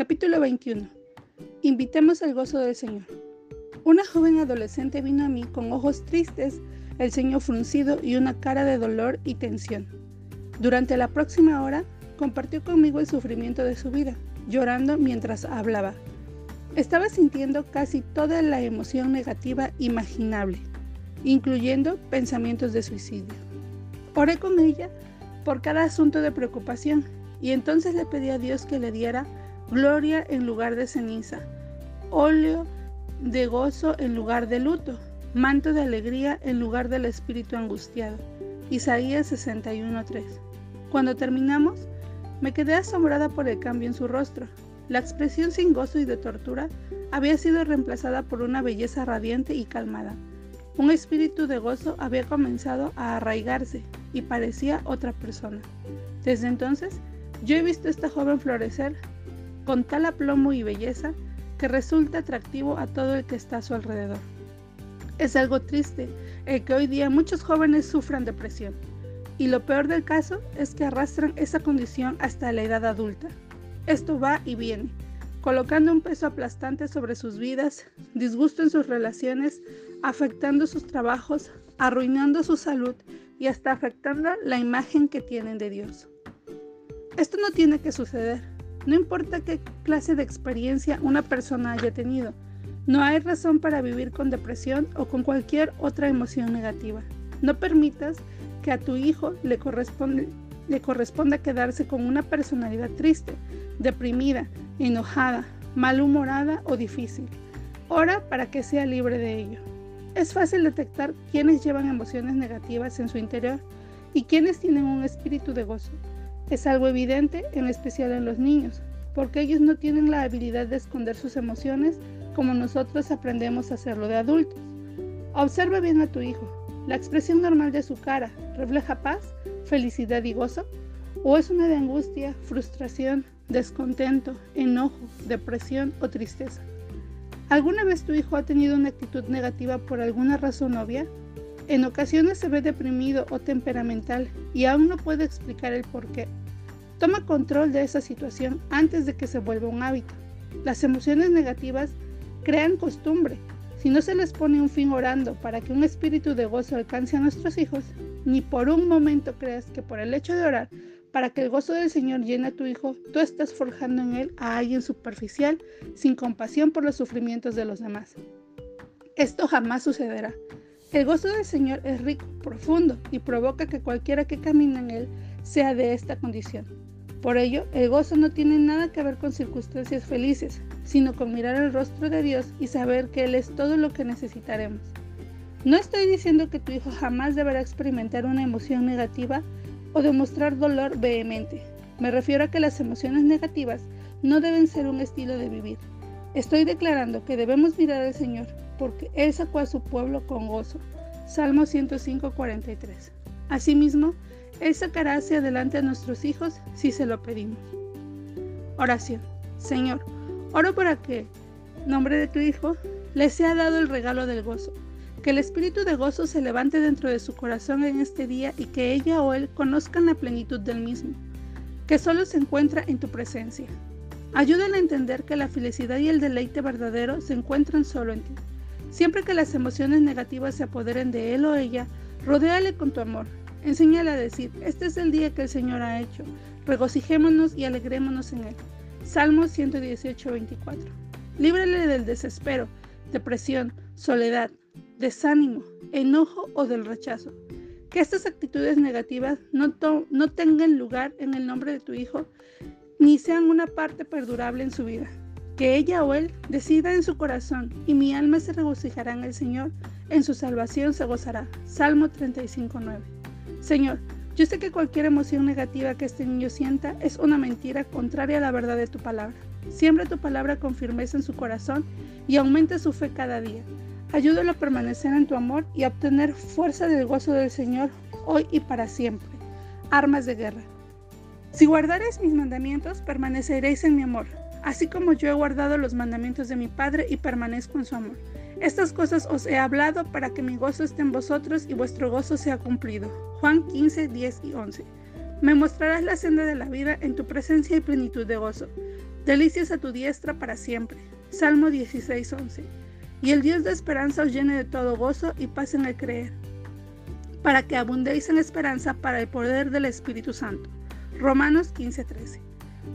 Capítulo 21. Invitemos al gozo del Señor. Una joven adolescente vino a mí con ojos tristes, el ceño fruncido y una cara de dolor y tensión. Durante la próxima hora compartió conmigo el sufrimiento de su vida, llorando mientras hablaba. Estaba sintiendo casi toda la emoción negativa imaginable, incluyendo pensamientos de suicidio. Oré con ella por cada asunto de preocupación y entonces le pedí a Dios que le diera gloria en lugar de ceniza, óleo de gozo en lugar de luto, manto de alegría en lugar del espíritu angustiado. Isaías 61:3. Cuando terminamos, me quedé asombrada por el cambio en su rostro. La expresión sin gozo y de tortura había sido reemplazada por una belleza radiante y calmada. Un espíritu de gozo había comenzado a arraigarse y parecía otra persona. Desde entonces, yo he visto a esta joven florecer con tal aplomo y belleza que resulta atractivo a todo el que está a su alrededor. Es algo triste el que hoy día muchos jóvenes sufran depresión, y lo peor del caso es que arrastran esa condición hasta la edad adulta. Esto va y viene, colocando un peso aplastante sobre sus vidas, disgusto en sus relaciones, afectando sus trabajos, arruinando su salud y hasta afectando la imagen que tienen de Dios. Esto no tiene que suceder, no importa qué clase de experiencia una persona haya tenido, no hay razón para vivir con depresión o con cualquier otra emoción negativa. No permitas que a tu hijo le, corresponda quedarse con una personalidad triste, deprimida, enojada, malhumorada o difícil. Ora para que sea libre de ello. Es fácil detectar quiénes llevan emociones negativas en su interior y quiénes tienen un espíritu de gozo. Es algo evidente, en especial en los niños, porque ellos no tienen la habilidad de esconder sus emociones como nosotros aprendemos a hacerlo de adultos. Observa bien a tu hijo. ¿La expresión normal de su cara refleja paz, felicidad y gozo? ¿O es una de angustia, frustración, descontento, enojo, depresión o tristeza? ¿Alguna vez tu hijo ha tenido una actitud negativa por alguna razón obvia? En ocasiones se ve deprimido o temperamental y aún no puede explicar el por qué. Toma control de esa situación antes de que se vuelva un hábito. Las emociones negativas crean costumbre. Si no se les pone un fin orando para que un espíritu de gozo alcance a nuestros hijos, ni por un momento creas que por el hecho de orar para que el gozo del Señor llene a tu hijo, tú estás forjando en él a alguien superficial, sin compasión por los sufrimientos de los demás. Esto jamás sucederá. El gozo del Señor es rico, profundo y provoca que cualquiera que camine en él sea de esta condición. Por ello, el gozo no tiene nada que ver con circunstancias felices, sino con mirar el rostro de Dios y saber que Él es todo lo que necesitaremos. No estoy diciendo que tu hijo jamás deberá experimentar una emoción negativa o demostrar dolor vehemente. Me refiero a que las emociones negativas no deben ser un estilo de vivir. Estoy declarando que debemos mirar al Señor porque Él sacó a su pueblo con gozo. Salmo 105, 43. Asimismo, él sacará hacia adelante a nuestros hijos si se lo pedimos. Oración. Señor, oro para que, en nombre de tu Hijo, le sea dado el regalo del gozo. Que el espíritu de gozo se levante dentro de su corazón en este día y que ella o él conozcan la plenitud del mismo, que solo se encuentra en tu presencia. Ayúdale a entender que la felicidad y el deleite verdadero se encuentran solo en ti. Siempre que las emociones negativas se apoderen de él o ella, rodéale con tu amor Enséñale a decir, este es el día que el Señor ha hecho. Regocijémonos y alegrémonos en él. Salmo 118, 24. Líbrale del desespero, depresión, soledad, desánimo, enojo o del rechazo. Que estas actitudes negativas no, no tengan lugar en el nombre de tu Hijo, ni sean una parte perdurable en su vida. Que ella o él decida en su corazón, y mi alma se regocijará en el Señor, en su salvación se gozará. Salmo 35, 9. Señor, yo sé que cualquier emoción negativa que este niño sienta es una mentira contraria a la verdad de tu palabra. Siembra tu palabra con firmeza en su corazón y aumenta su fe cada día. Ayúdalo a permanecer en tu amor y a obtener fuerza del gozo del Señor hoy y para siempre. Armas de guerra. Si guardaréis mis mandamientos, permaneceréis en mi amor, así como yo he guardado los mandamientos de mi Padre y permanezco en su amor. Estas cosas os he hablado para que mi gozo esté en vosotros y vuestro gozo sea cumplido. Juan 15, 10 y 11. Me mostrarás la senda de la vida en tu presencia y plenitud de gozo. Delicias a tu diestra para siempre. Salmo 16:11. Y el Dios de esperanza os llene de todo gozo y paz en el creer, para que abundéis en esperanza para el poder del Espíritu Santo. Romanos 15:13.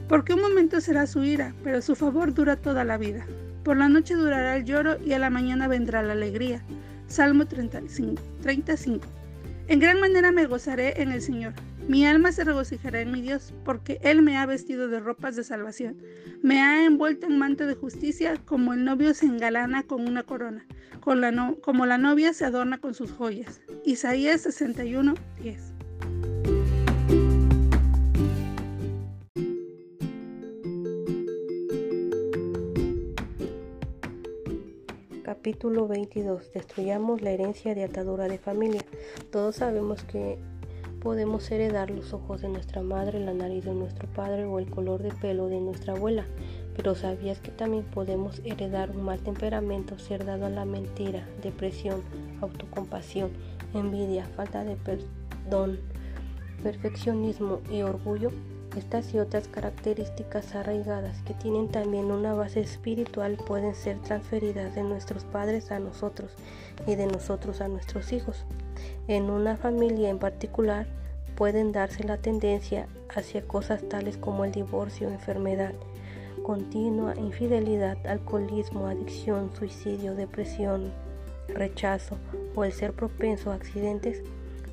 Porque un momento será su ira, pero su favor dura toda la vida. Por la noche durará el lloro y a la mañana vendrá la alegría. Salmo 35. 35. En gran manera me gozaré en el Señor. Mi alma se regocijará en mi Dios, porque Él me ha vestido de ropas de salvación. Me ha envuelto en manto de justicia, como el novio se engalana con una corona, como la novia se adorna con sus joyas. Isaías 61, 10. Capítulo 22. Destruyamos la herencia de atadura de familia. Todos sabemos que podemos heredar los ojos de nuestra madre, la nariz de nuestro padre o el color de pelo de nuestra abuela. Pero ¿sabías que también podemos heredar un mal temperamento, ser dado a la mentira, depresión, autocompasión, envidia, falta de perdón, perfeccionismo y orgullo? Estas y otras características arraigadas que tienen también una base espiritual pueden ser transferidas de nuestros padres a nosotros y de nosotros a nuestros hijos. En una familia en particular pueden darse la tendencia hacia cosas tales como el divorcio, enfermedad continua, infidelidad, alcoholismo, adicción, suicidio, depresión, rechazo o el ser propenso a accidentes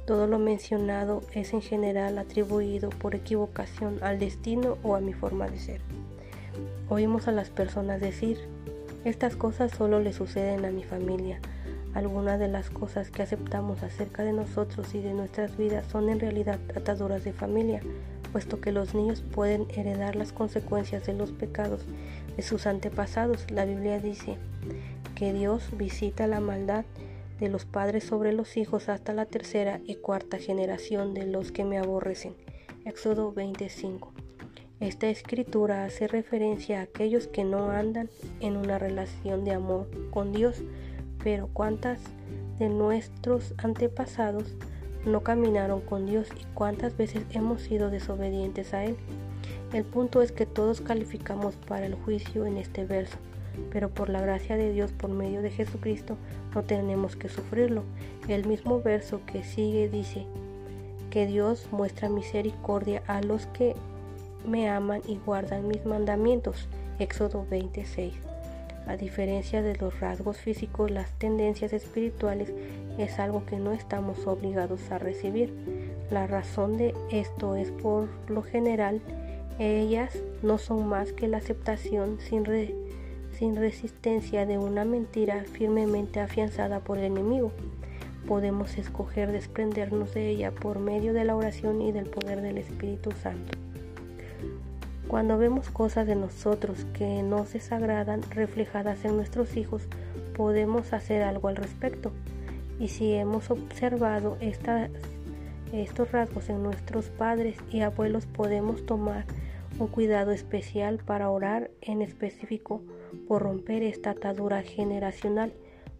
todo lo mencionado es en general atribuido por equivocación al destino o a mi forma de ser. Oímos a las personas decir, estas cosas solo le suceden a mi familia. Algunas de las cosas que aceptamos acerca de nosotros y de nuestras vidas son en realidad ataduras de familia, puesto que los niños pueden heredar las consecuencias de los pecados de sus antepasados. La Biblia dice que Dios visita la maldad de los padres sobre los hijos hasta la tercera y cuarta generación de los que me aborrecen. Éxodo 25. Esta escritura hace referencia a aquellos que no andan en una relación de amor con Dios, pero cuántas de nuestros antepasados no caminaron con Dios y cuántas veces hemos sido desobedientes a Él. El punto es que todos calificamos para el juicio en este verso pero por la gracia de Dios por medio de Jesucristo no tenemos que sufrirlo. El mismo verso que sigue dice que Dios muestra misericordia a los que me aman y guardan mis mandamientos. Éxodo 26. A diferencia de los rasgos físicos, las tendencias espirituales es algo que no estamos obligados a recibir. La razón de esto es por lo general, ellas no son más que la aceptación sin, re sin resistencia de una mentira firmemente afianzada por el enemigo. Podemos escoger desprendernos de ella por medio de la oración y del poder del Espíritu Santo. Cuando vemos cosas de nosotros que nos desagradan reflejadas en nuestros hijos, podemos hacer algo al respecto. Y si hemos observado estos rasgos en nuestros padres y abuelos, podemos tomar un cuidado especial para orar en específico por romper esta atadura generacional.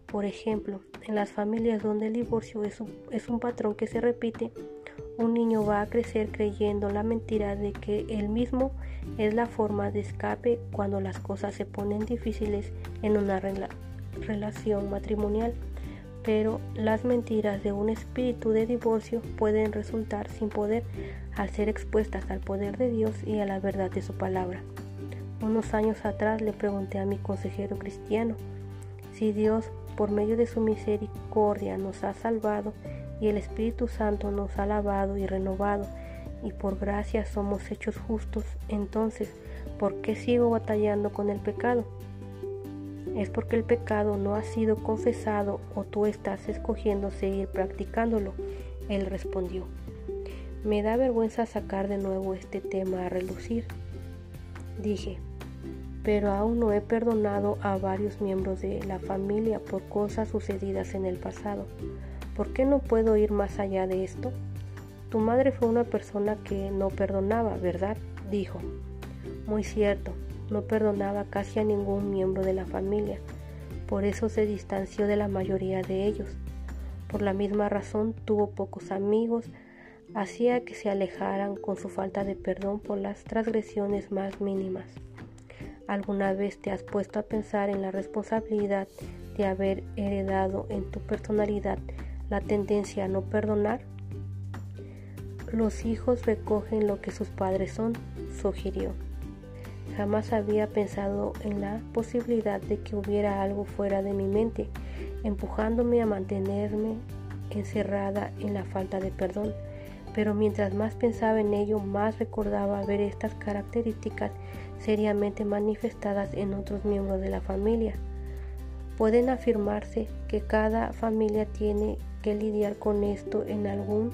Por ejemplo, en las familias donde el divorcio es un patrón que se repite, un niño va a crecer creyendo la mentira de que él mismo es la forma de escape cuando las cosas se ponen difíciles en una relación matrimonial. Pero las mentiras de un espíritu de divorcio pueden resultar sin poder al ser expuestas al poder de Dios y a la verdad de su palabra. Unos años atrás le pregunté a mi consejero cristiano si Dios, por medio de su misericordia, nos ha salvado y el Espíritu Santo nos ha lavado y renovado y por gracia somos hechos justos, entonces, ¿por qué sigo batallando con el pecado? Es porque el pecado no ha sido confesado o tú estás escogiendo seguir practicándolo. Él respondió, me da vergüenza sacar de nuevo este tema a relucir. Dije, pero aún no he perdonado a varios miembros de la familia por cosas sucedidas en el pasado. ¿Por qué no puedo ir más allá de esto? Tu madre fue una persona que no perdonaba, ¿verdad? dijo. Muy cierto, no perdonaba casi a ningún miembro de la familia, por eso se distanció de la mayoría de ellos. Por la misma razón tuvo pocos amigos, hacía que se alejaran con su falta de perdón por las transgresiones más mínimas. ¿Alguna vez te has puesto a pensar en la responsabilidad de haber heredado en tu personalidad la tendencia a no perdonar? Los hijos recogen lo que sus padres son, sugirió. Jamás había pensado en la posibilidad de que hubiera algo fuera de mi mente, empujándome a mantenerme encerrada en la falta de perdón. Pero mientras más pensaba en ello, más recordaba ver estas características seriamente manifestadas en otros miembros de la familia. Pueden afirmarse que cada familia tiene que lidiar con esto en algún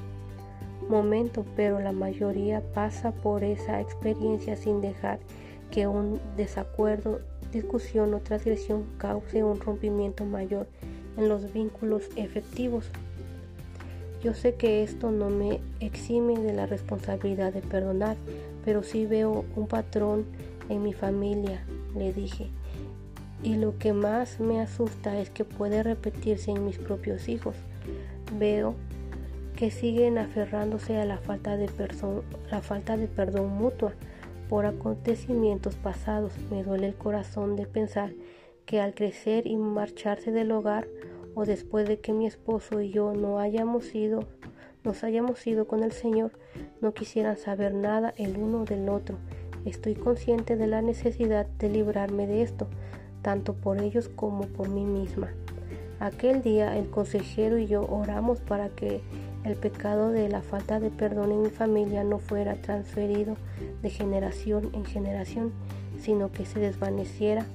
momento, pero la mayoría pasa por esa experiencia sin dejar que un desacuerdo, discusión o transgresión cause un rompimiento mayor en los vínculos efectivos. Yo sé que esto no me exime de la responsabilidad de perdonar, pero sí veo un patrón en mi familia, le dije. Y lo que más me asusta es que puede repetirse en mis propios hijos. Veo que siguen aferrándose a la falta de, la falta de perdón mutua por acontecimientos pasados. Me duele el corazón de pensar que al crecer y marcharse del hogar o después de que mi esposo y yo no hayamos ido, nos hayamos ido con el Señor, no quisieran saber nada el uno del otro. Estoy consciente de la necesidad de librarme de esto, tanto por ellos como por mí misma. Aquel día el consejero y yo oramos para que el pecado de la falta de perdón en mi familia no fuera transferido de generación en generación, sino que se desvaneciera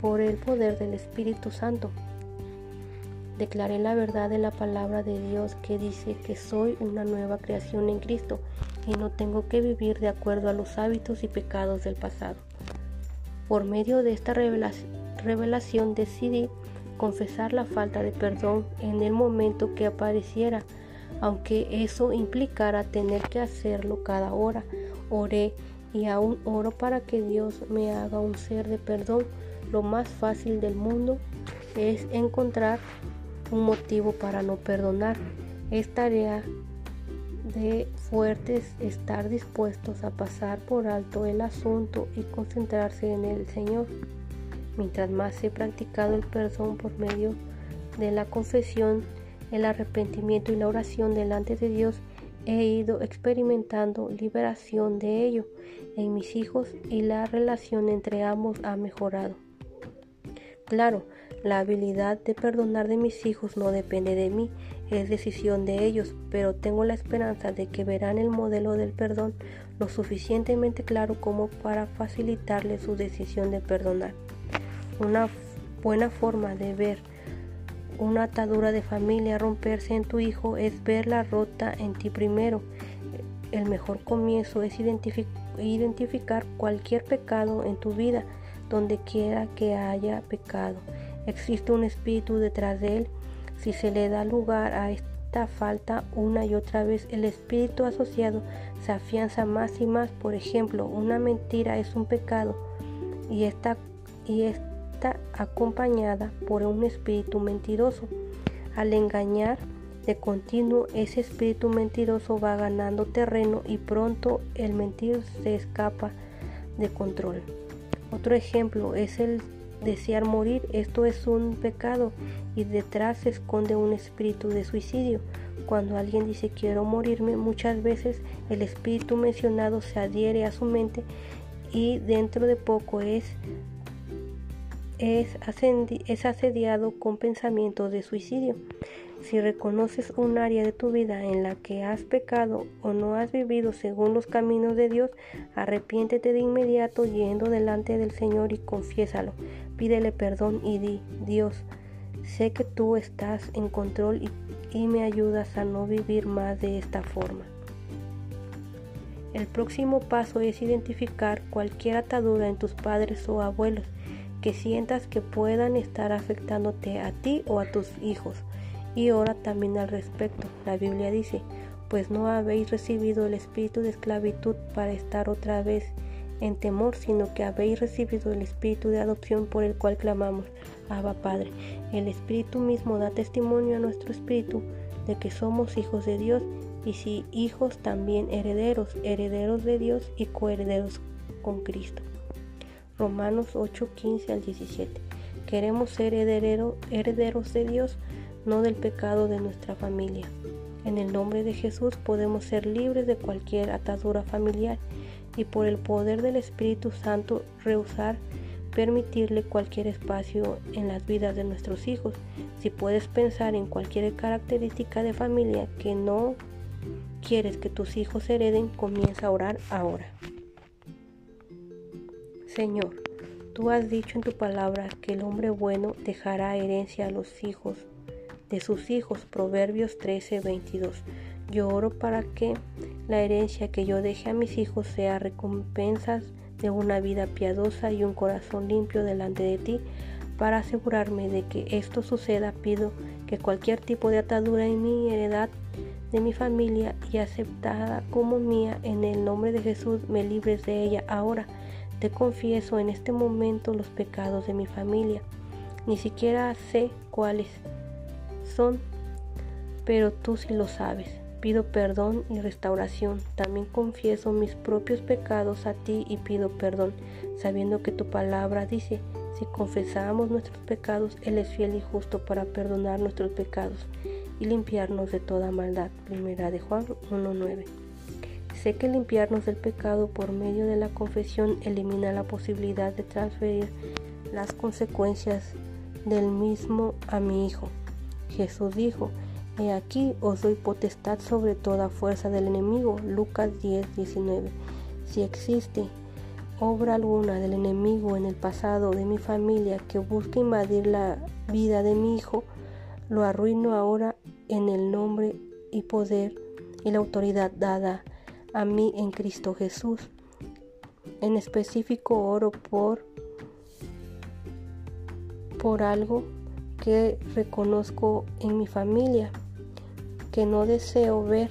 por el poder del Espíritu Santo. Declaré la verdad de la palabra de Dios que dice que soy una nueva creación en Cristo y no tengo que vivir de acuerdo a los hábitos y pecados del pasado. Por medio de esta revelación decidí confesar la falta de perdón en el momento que apareciera aunque eso implicara tener que hacerlo cada hora. Oré y aún oro para que Dios me haga un ser de perdón. Lo más fácil del mundo es encontrar un motivo para no perdonar. Es tarea de fuertes estar dispuestos a pasar por alto el asunto y concentrarse en el Señor. Mientras más he practicado el perdón por medio de la confesión, el arrepentimiento y la oración delante de Dios, he ido experimentando liberación de ello en mis hijos y la relación entre ambos ha mejorado. Claro, la habilidad de perdonar de mis hijos no depende de mí, es decisión de ellos, pero tengo la esperanza de que verán el modelo del perdón lo suficientemente claro como para facilitarles su decisión de perdonar. Una buena forma de ver una atadura de familia romperse en tu hijo es verla rota en ti primero. El mejor comienzo es identificar cualquier pecado en tu vida, donde quiera que haya pecado. Existe un espíritu detrás de él. Si se le da lugar a esta falta una y otra vez, el espíritu asociado se afianza más y más. Por ejemplo, una mentira es un pecado y esta, y esta acompañada por un espíritu mentiroso. Al engañar de continuo, ese espíritu mentiroso va ganando terreno y pronto el mentir se escapa de control. Otro ejemplo es el desear morir. Esto es un pecado y detrás se esconde un espíritu de suicidio. Cuando alguien dice quiero morirme, muchas veces el espíritu mencionado se adhiere a su mente y dentro de poco es es, asediado con pensamientos de suicidio. Si reconoces un área de tu vida en la que has pecado o no has vivido según los caminos de Dios, arrepiéntete de inmediato yendo delante del Señor y confiésalo. Pídele perdón y di, Dios, sé que tú estás en control y, y me ayudas a no vivir más de esta forma. El próximo paso es identificar cualquier atadura en tus padres o abuelos que sientas que puedan estar afectándote a ti o a tus hijos. Y ora también al respecto. La Biblia dice, pues no habéis recibido el espíritu de esclavitud para estar otra vez en temor, sino que habéis recibido el espíritu de adopción por el cual clamamos, Abba Padre. El espíritu mismo da testimonio a nuestro espíritu de que somos hijos de Dios y si hijos también herederos, herederos de Dios y coherederos con Cristo. Romanos 8, 15 al 17. Queremos ser herederos de Dios, no del pecado de nuestra familia. En el nombre de Jesús podemos ser libres de cualquier atadura familiar y por el poder del Espíritu Santo rehusar permitirle cualquier espacio en las vidas de nuestros hijos. Si puedes pensar en cualquier característica de familia que no quieres que tus hijos hereden, comienza a orar ahora. Señor, tú has dicho en tu palabra que el hombre bueno dejará herencia a los hijos de sus hijos. Proverbios 13, 22. Yo oro para que la herencia que yo deje a mis hijos sea recompensas de una vida piadosa y un corazón limpio delante de ti. Para asegurarme de que esto suceda, pido que cualquier tipo de atadura en mi heredad de mi familia y aceptada como mía en el nombre de Jesús me libres de ella ahora. Te confieso en este momento los pecados de mi familia. Ni siquiera sé cuáles son, pero tú sí lo sabes. Pido perdón y restauración. También confieso mis propios pecados a ti y pido perdón, sabiendo que tu palabra dice, si confesamos nuestros pecados, Él es fiel y justo para perdonar nuestros pecados y limpiarnos de toda maldad. Primera de Juan 1.9. Sé que limpiarnos del pecado por medio de la confesión elimina la posibilidad de transferir las consecuencias del mismo a mi Hijo. Jesús dijo, He aquí os doy potestad sobre toda fuerza del enemigo. Lucas 10, 19. Si existe obra alguna del enemigo en el pasado de mi familia que busque invadir la vida de mi hijo, lo arruino ahora en el nombre y poder y la autoridad dada a mí en Cristo Jesús. En específico oro por por algo que reconozco en mi familia, que no deseo ver,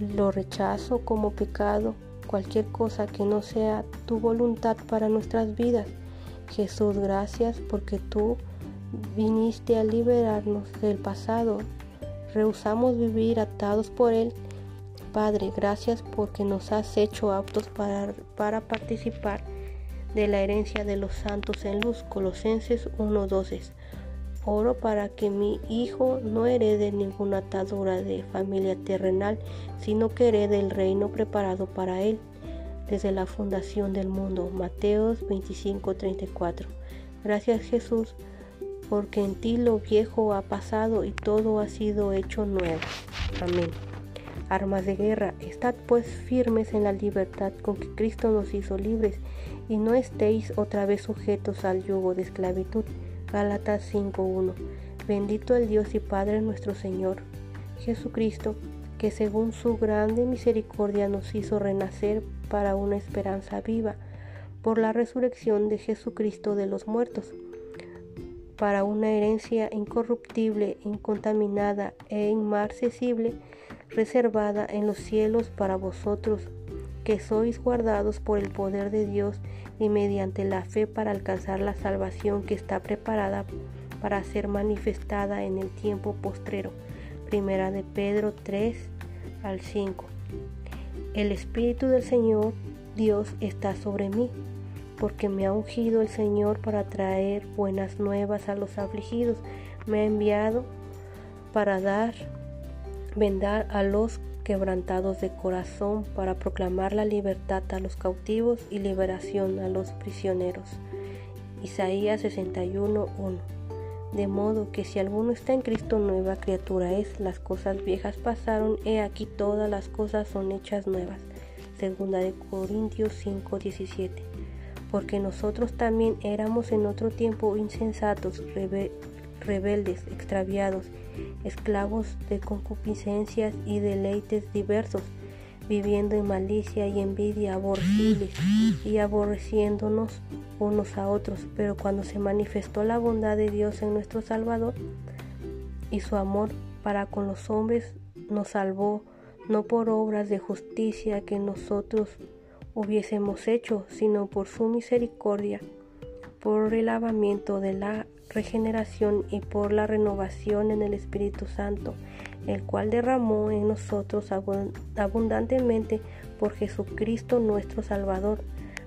lo rechazo como pecado, cualquier cosa que no sea tu voluntad para nuestras vidas. Jesús, gracias porque tú viniste a liberarnos del pasado. Rehusamos vivir atados por él. Padre, gracias porque nos has hecho aptos para, para participar de la herencia de los santos en luz. Colosenses 1.12. Oro para que mi hijo no herede ninguna atadura de familia terrenal, sino que herede el reino preparado para él desde la fundación del mundo. Mateos 25:34. Gracias Jesús, porque en ti lo viejo ha pasado y todo ha sido hecho nuevo. Amén. Armas de guerra, estad pues firmes en la libertad con que Cristo nos hizo libres, y no estéis otra vez sujetos al yugo de esclavitud. Gálatas 5.1. Bendito el Dios y Padre nuestro Señor Jesucristo, que según su grande misericordia nos hizo renacer para una esperanza viva por la resurrección de Jesucristo de los muertos, para una herencia incorruptible, incontaminada e inmarcesible, reservada en los cielos para vosotros, que sois guardados por el poder de Dios y mediante la fe para alcanzar la salvación que está preparada para ser manifestada en el tiempo postrero. Primera de Pedro 3 al 5. El Espíritu del Señor Dios está sobre mí, porque me ha ungido el Señor para traer buenas nuevas a los afligidos. Me ha enviado para dar, vendar a los quebrantados de corazón para proclamar la libertad a los cautivos y liberación a los prisioneros. Isaías 61.1 De modo que si alguno está en Cristo nueva criatura es, las cosas viejas pasaron, he aquí todas las cosas son hechas nuevas. Segunda de Corintios 5.17 Porque nosotros también éramos en otro tiempo insensatos, rebeldes, extraviados, esclavos de concupiscencias y deleites diversos, viviendo en malicia y envidia aborrecibles y aborreciéndonos unos a otros. Pero cuando se manifestó la bondad de Dios en nuestro Salvador y su amor para con los hombres, nos salvó no por obras de justicia que nosotros hubiésemos hecho, sino por su misericordia, por el lavamiento de la regeneración y por la renovación en el Espíritu Santo, el cual derramó en nosotros abundantemente por Jesucristo nuestro Salvador,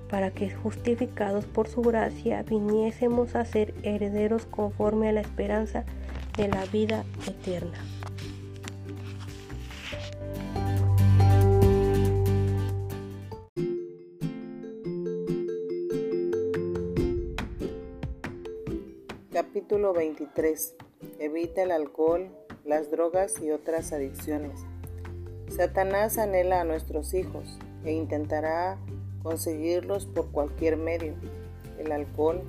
para que justificados por su gracia viniésemos a ser herederos conforme a la esperanza de la vida eterna. Capítulo 23. Evita el alcohol, las drogas y otras adicciones. Satanás anhela a nuestros hijos e intentará conseguirlos por cualquier medio. El alcohol,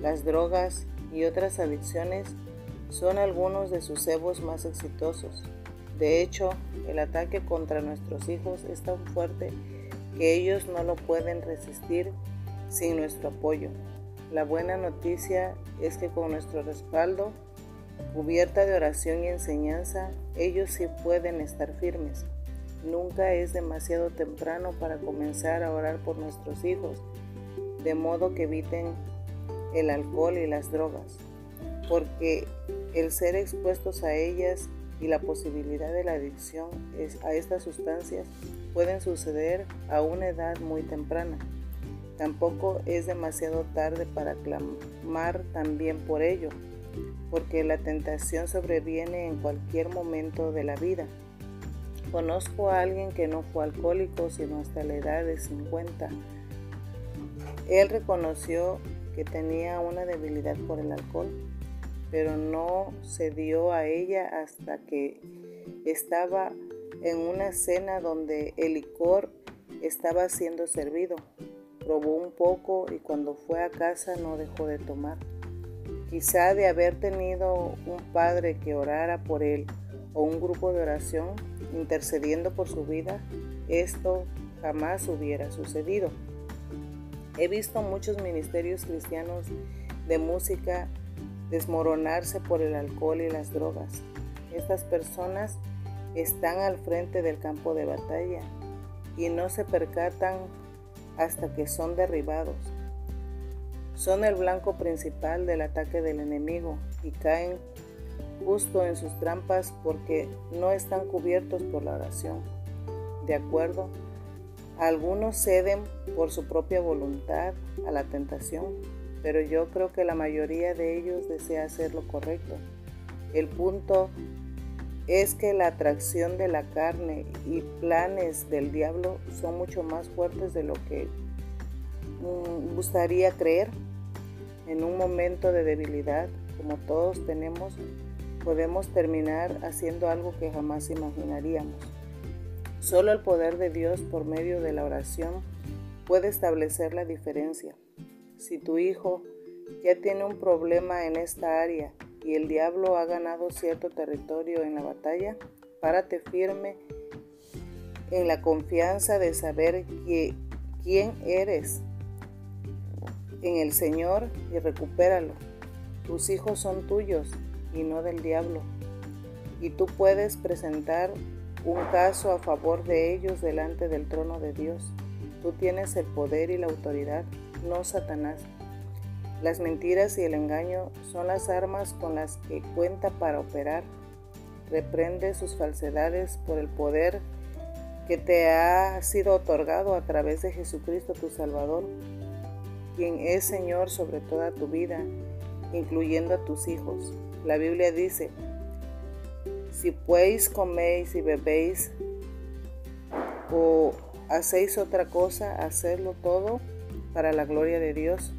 las drogas y otras adicciones son algunos de sus cebos más exitosos. De hecho, el ataque contra nuestros hijos es tan fuerte que ellos no lo pueden resistir sin nuestro apoyo. La buena noticia es que con nuestro respaldo, cubierta de oración y enseñanza, ellos sí pueden estar firmes. Nunca es demasiado temprano para comenzar a orar por nuestros hijos, de modo que eviten el alcohol y las drogas, porque el ser expuestos a ellas y la posibilidad de la adicción a estas sustancias pueden suceder a una edad muy temprana. Tampoco es demasiado tarde para clamar también por ello, porque la tentación sobreviene en cualquier momento de la vida. Conozco a alguien que no fue alcohólico sino hasta la edad de 50. Él reconoció que tenía una debilidad por el alcohol, pero no se dio a ella hasta que estaba en una cena donde el licor estaba siendo servido probó un poco y cuando fue a casa no dejó de tomar. Quizá de haber tenido un padre que orara por él o un grupo de oración intercediendo por su vida, esto jamás hubiera sucedido. He visto muchos ministerios cristianos de música desmoronarse por el alcohol y las drogas. Estas personas están al frente del campo de batalla y no se percatan hasta que son derribados. Son el blanco principal del ataque del enemigo y caen justo en sus trampas porque no están cubiertos por la oración. De acuerdo, algunos ceden por su propia voluntad a la tentación, pero yo creo que la mayoría de ellos desea hacer lo correcto. El punto es que la atracción de la carne y planes del diablo son mucho más fuertes de lo que mm, gustaría creer. En un momento de debilidad, como todos tenemos, podemos terminar haciendo algo que jamás imaginaríamos. Solo el poder de Dios por medio de la oración puede establecer la diferencia. Si tu hijo ya tiene un problema en esta área y el diablo ha ganado cierto territorio en la batalla, párate firme en la confianza de saber que, quién eres en el Señor y recupéralo. Tus hijos son tuyos y no del diablo. Y tú puedes presentar un caso a favor de ellos delante del trono de Dios. Tú tienes el poder y la autoridad, no Satanás. Las mentiras y el engaño son las armas con las que cuenta para operar. Reprende sus falsedades por el poder que te ha sido otorgado a través de Jesucristo tu Salvador, quien es Señor sobre toda tu vida, incluyendo a tus hijos. La Biblia dice, si pues coméis y bebéis o hacéis otra cosa, hacedlo todo para la gloria de Dios.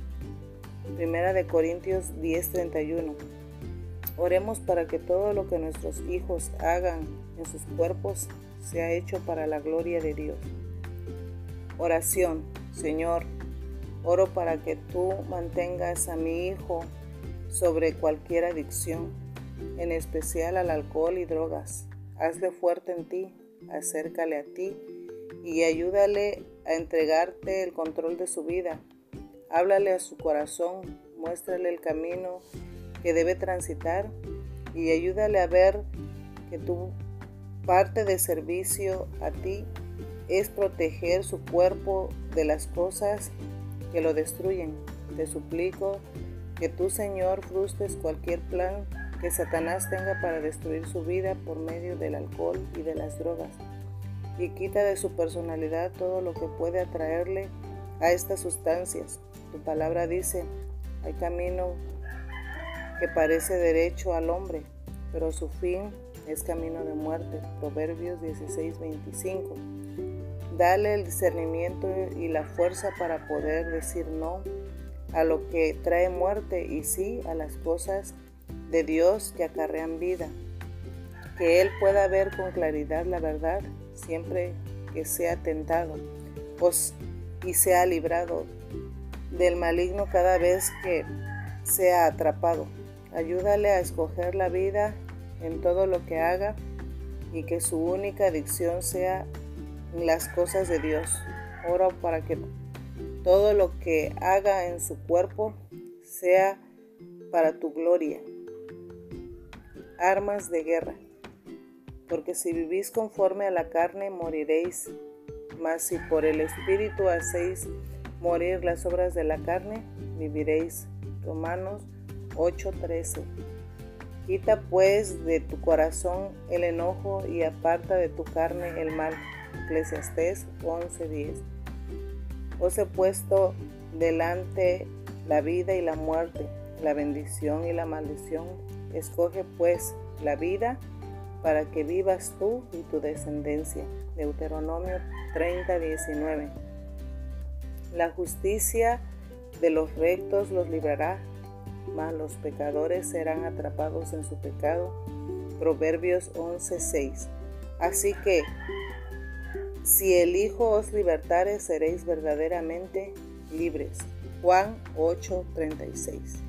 Primera de Corintios 10:31. Oremos para que todo lo que nuestros hijos hagan en sus cuerpos sea hecho para la gloria de Dios. Oración, Señor, oro para que tú mantengas a mi hijo sobre cualquier adicción, en especial al alcohol y drogas. Hazle fuerte en ti, acércale a ti y ayúdale a entregarte el control de su vida Háblale a su corazón, muéstrale el camino que debe transitar y ayúdale a ver que tu parte de servicio a ti es proteger su cuerpo de las cosas que lo destruyen. Te suplico que tú, Señor, frustres cualquier plan que Satanás tenga para destruir su vida por medio del alcohol y de las drogas. Y quita de su personalidad todo lo que puede atraerle a estas sustancias. Tu palabra dice, hay camino que parece derecho al hombre, pero su fin es camino de muerte. Proverbios 16, 25. Dale el discernimiento y la fuerza para poder decir no a lo que trae muerte y sí a las cosas de Dios que acarrean vida. Que Él pueda ver con claridad la verdad siempre que sea tentado pues, y sea librado del maligno cada vez que sea atrapado. Ayúdale a escoger la vida en todo lo que haga y que su única adicción sea las cosas de Dios. Oro para que todo lo que haga en su cuerpo sea para tu gloria. Armas de guerra. Porque si vivís conforme a la carne, moriréis. Mas si por el Espíritu hacéis morir las obras de la carne, viviréis. Romanos 8:13. Quita pues de tu corazón el enojo y aparta de tu carne el mal. Eclesiastés 11:10. Os he puesto delante la vida y la muerte, la bendición y la maldición. Escoge pues la vida para que vivas tú y tu descendencia. Deuteronomio 30:19. La justicia de los rectos los librará mas los pecadores serán atrapados en su pecado. Proverbios 11:6. Así que, si el Hijo os libertare, seréis verdaderamente libres. Juan 8:36.